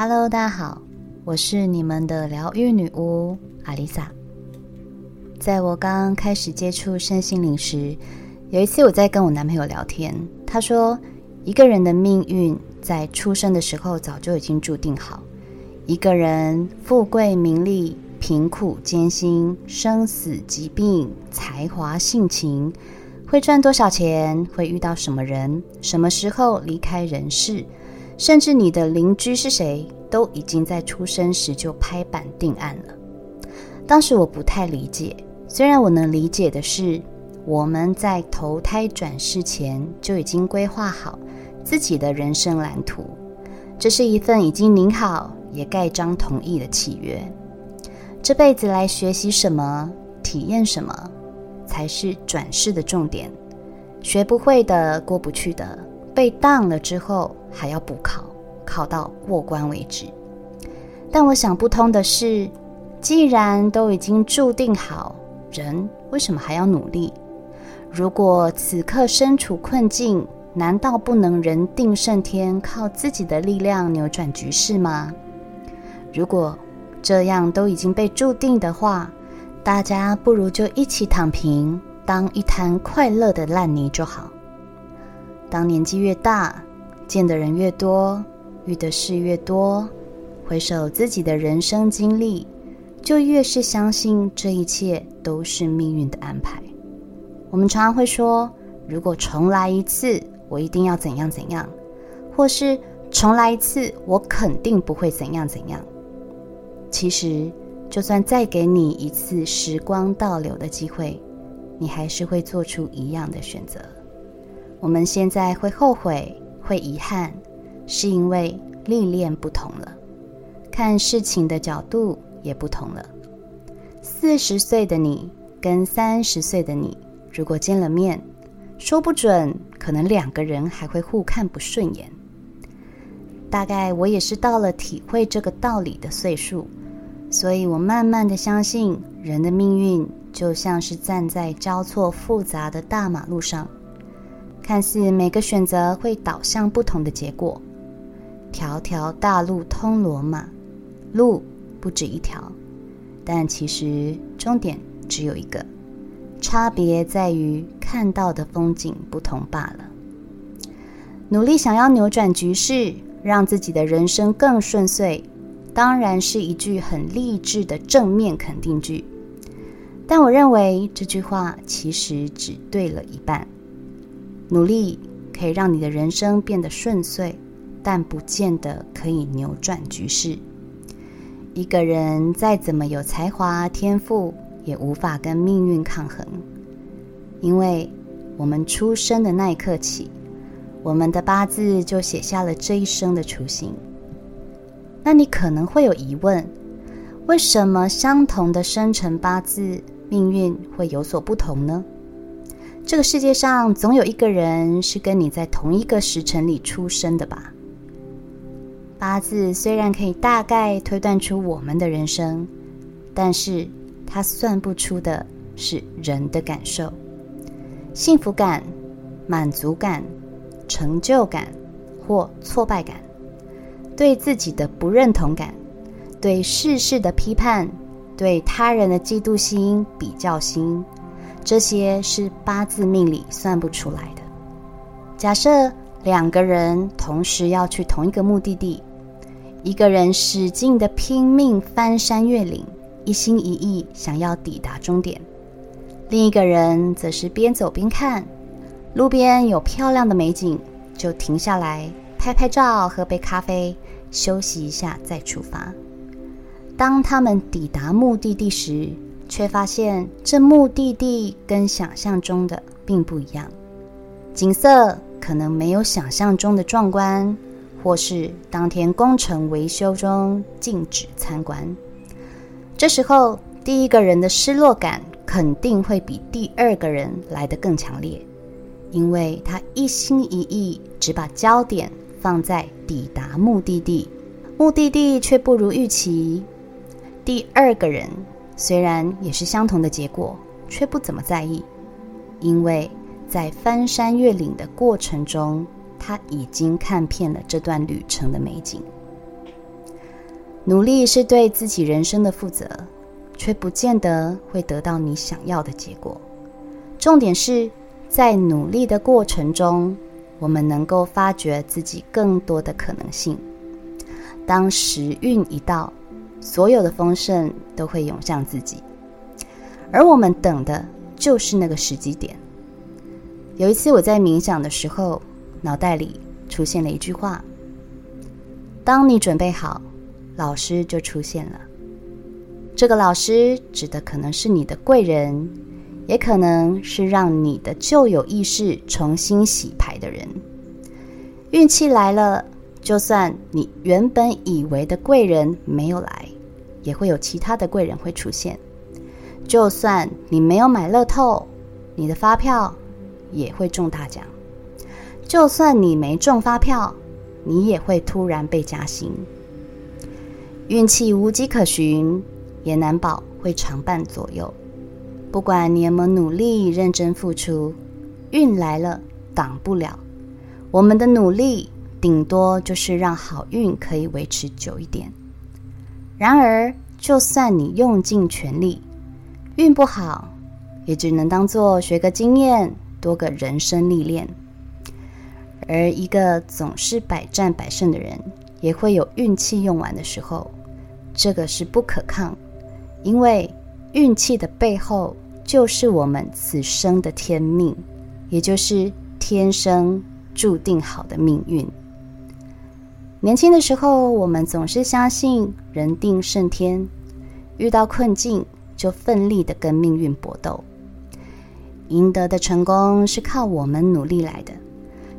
Hello，大家好，我是你们的疗愈女巫阿丽萨。在我刚开始接触身心灵时，有一次我在跟我男朋友聊天，他说一个人的命运在出生的时候早就已经注定好，一个人富贵名利、贫苦艰辛、生死疾病、才华性情。会赚多少钱？会遇到什么人？什么时候离开人世？甚至你的邻居是谁，都已经在出生时就拍板定案了。当时我不太理解，虽然我能理解的是，我们在投胎转世前就已经规划好自己的人生蓝图，这是一份已经拟好也盖章同意的契约。这辈子来学习什么，体验什么。才是转世的重点，学不会的、过不去的，被当了之后还要补考，考到过关为止。但我想不通的是，既然都已经注定好，人为什么还要努力？如果此刻身处困境，难道不能人定胜天，靠自己的力量扭转局势吗？如果这样都已经被注定的话，大家不如就一起躺平，当一滩快乐的烂泥就好。当年纪越大，见的人越多，遇的事越多，回首自己的人生经历，就越是相信这一切都是命运的安排。我们常常会说：“如果重来一次，我一定要怎样怎样，或是重来一次，我肯定不会怎样怎样。”其实。就算再给你一次时光倒流的机会，你还是会做出一样的选择。我们现在会后悔、会遗憾，是因为历练不同了，看事情的角度也不同了。四十岁的你跟三十岁的你，如果见了面，说不准可能两个人还会互看不顺眼。大概我也是到了体会这个道理的岁数。所以我慢慢的相信，人的命运就像是站在交错复杂的大马路上，看似每个选择会导向不同的结果。条条大路通罗马，路不止一条，但其实终点只有一个，差别在于看到的风景不同罢了。努力想要扭转局势，让自己的人生更顺遂。当然是一句很励志的正面肯定句，但我认为这句话其实只对了一半。努力可以让你的人生变得顺遂，但不见得可以扭转局势。一个人再怎么有才华、天赋，也无法跟命运抗衡，因为我们出生的那一刻起，我们的八字就写下了这一生的雏形。那你可能会有疑问：为什么相同的生辰八字命运会有所不同呢？这个世界上总有一个人是跟你在同一个时辰里出生的吧？八字虽然可以大概推断出我们的人生，但是它算不出的是人的感受、幸福感、满足感、成就感或挫败感。对自己的不认同感，对世事的批判，对他人的嫉妒心、比较心，这些是八字命里算不出来的。假设两个人同时要去同一个目的地，一个人使劲的拼命翻山越岭，一心一意想要抵达终点；另一个人则是边走边看，路边有漂亮的美景就停下来拍拍照，喝杯咖啡。休息一下再出发。当他们抵达目的地时，却发现这目的地跟想象中的并不一样，景色可能没有想象中的壮观，或是当天工程维修中禁止参观。这时候，第一个人的失落感肯定会比第二个人来得更强烈，因为他一心一意只把焦点。放在抵达目的地，目的地却不如预期。第二个人虽然也是相同的结果，却不怎么在意，因为在翻山越岭的过程中，他已经看遍了这段旅程的美景。努力是对自己人生的负责，却不见得会得到你想要的结果。重点是在努力的过程中，我们能够发掘自己更多的可能性。当时运一到，所有的丰盛都会涌向自己，而我们等的就是那个时机点。有一次我在冥想的时候，脑袋里出现了一句话：“当你准备好，老师就出现了。”这个老师指的可能是你的贵人，也可能是让你的旧有意识重新洗牌的人。运气来了。就算你原本以为的贵人没有来，也会有其他的贵人会出现。就算你没有买乐透，你的发票也会中大奖。就算你没中发票，你也会突然被加薪。运气无迹可寻，也难保会常伴左右。不管你有没有努力认真付出，运来了挡不了我们的努力。顶多就是让好运可以维持久一点。然而，就算你用尽全力，运不好，也只能当做学个经验，多个人生历练。而一个总是百战百胜的人，也会有运气用完的时候，这个是不可抗，因为运气的背后就是我们此生的天命，也就是天生注定好的命运。年轻的时候，我们总是相信人定胜天，遇到困境就奋力的跟命运搏斗。赢得的成功是靠我们努力来的，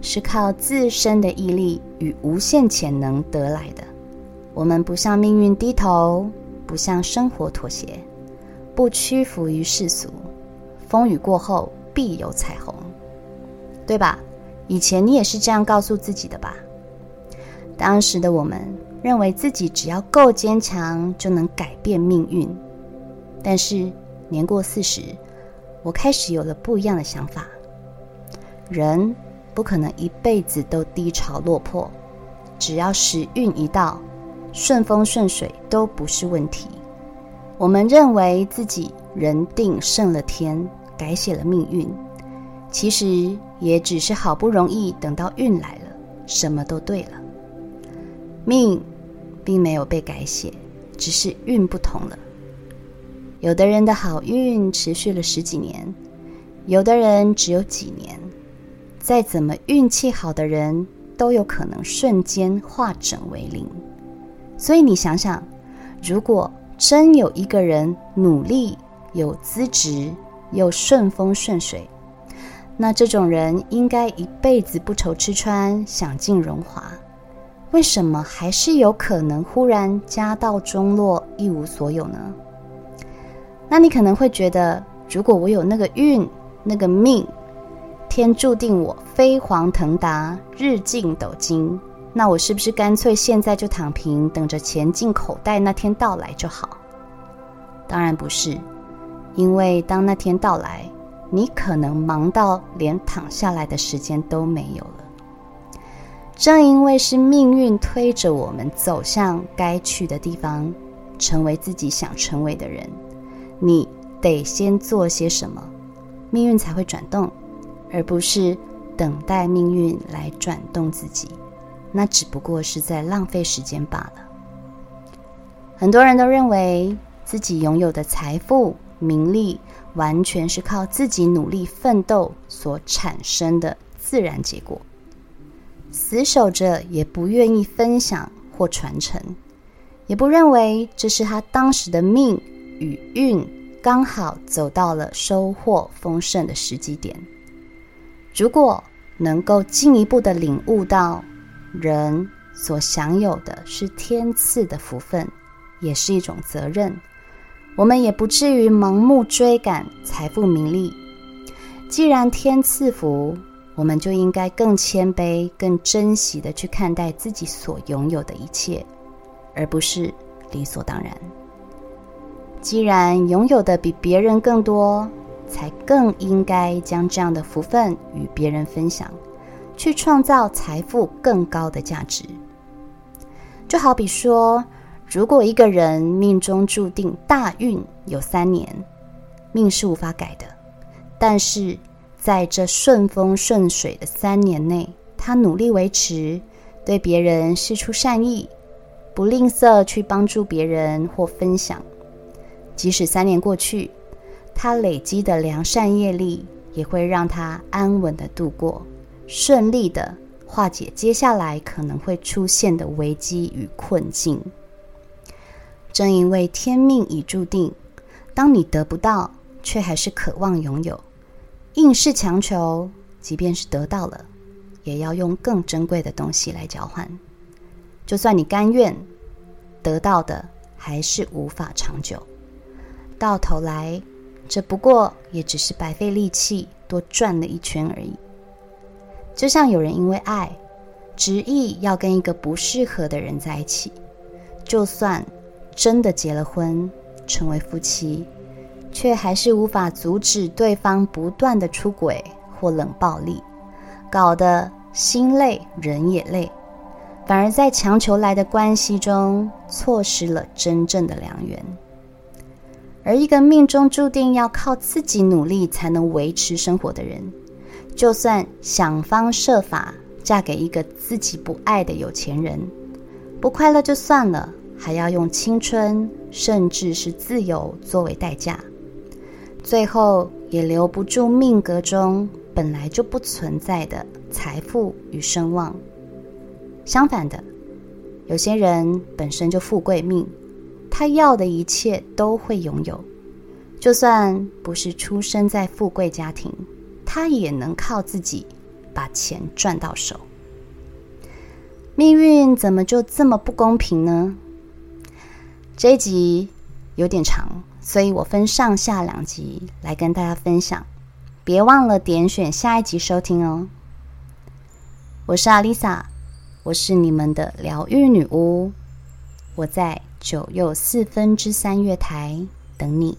是靠自身的毅力与无限潜能得来的。我们不向命运低头，不向生活妥协，不屈服于世俗。风雨过后必有彩虹，对吧？以前你也是这样告诉自己的吧？当时的我们认为自己只要够坚强就能改变命运，但是年过四十，我开始有了不一样的想法。人不可能一辈子都低潮落魄，只要时运一到，顺风顺水都不是问题。我们认为自己人定胜了天，改写了命运，其实也只是好不容易等到运来了，什么都对了。命并没有被改写，只是运不同了。有的人的好运持续了十几年，有的人只有几年。再怎么运气好的人，都有可能瞬间化整为零。所以你想想，如果真有一个人努力、有资质、又顺风顺水，那这种人应该一辈子不愁吃穿，享尽荣华。为什么还是有可能忽然家道中落、一无所有呢？那你可能会觉得，如果我有那个运、那个命，天注定我飞黄腾达、日进斗金，那我是不是干脆现在就躺平，等着钱进口袋那天到来就好？当然不是，因为当那天到来，你可能忙到连躺下来的时间都没有了。正因为是命运推着我们走向该去的地方，成为自己想成为的人，你得先做些什么，命运才会转动，而不是等待命运来转动自己，那只不过是在浪费时间罢了。很多人都认为自己拥有的财富、名利，完全是靠自己努力奋斗所产生的自然结果。死守着，也不愿意分享或传承，也不认为这是他当时的命与运刚好走到了收获丰盛的时机点。如果能够进一步的领悟到，人所享有的是天赐的福分，也是一种责任，我们也不至于盲目追赶财富名利。既然天赐福，我们就应该更谦卑、更珍惜的去看待自己所拥有的一切，而不是理所当然。既然拥有的比别人更多，才更应该将这样的福分与别人分享，去创造财富更高的价值。就好比说，如果一个人命中注定大运有三年，命是无法改的，但是在这顺风顺水的三年内，他努力维持，对别人施出善意，不吝啬去帮助别人或分享，即使三年过去，他累积的良善业力也会让他安稳的度过，顺利的化解接下来可能会出现的危机与困境。正因为天命已注定，当你得不到，却还是渴望拥有，硬是强求，即便是得到了，也要用更珍贵的东西来交换。就算你甘愿，得到的还是无法长久。到头来，这不过也只是白费力气，多转了一圈而已。就像有人因为爱，执意要跟一个不适合的人在一起，就算。真的结了婚，成为夫妻，却还是无法阻止对方不断的出轨或冷暴力，搞得心累人也累，反而在强求来的关系中错失了真正的良缘。而一个命中注定要靠自己努力才能维持生活的人，就算想方设法嫁给一个自己不爱的有钱人，不快乐就算了。还要用青春，甚至是自由作为代价，最后也留不住命格中本来就不存在的财富与声望。相反的，有些人本身就富贵命，他要的一切都会拥有，就算不是出生在富贵家庭，他也能靠自己把钱赚到手。命运怎么就这么不公平呢？这一集有点长，所以我分上下两集来跟大家分享。别忘了点选下一集收听哦。我是阿丽萨，我是你们的疗愈女巫，我在九又四分之三月台等你。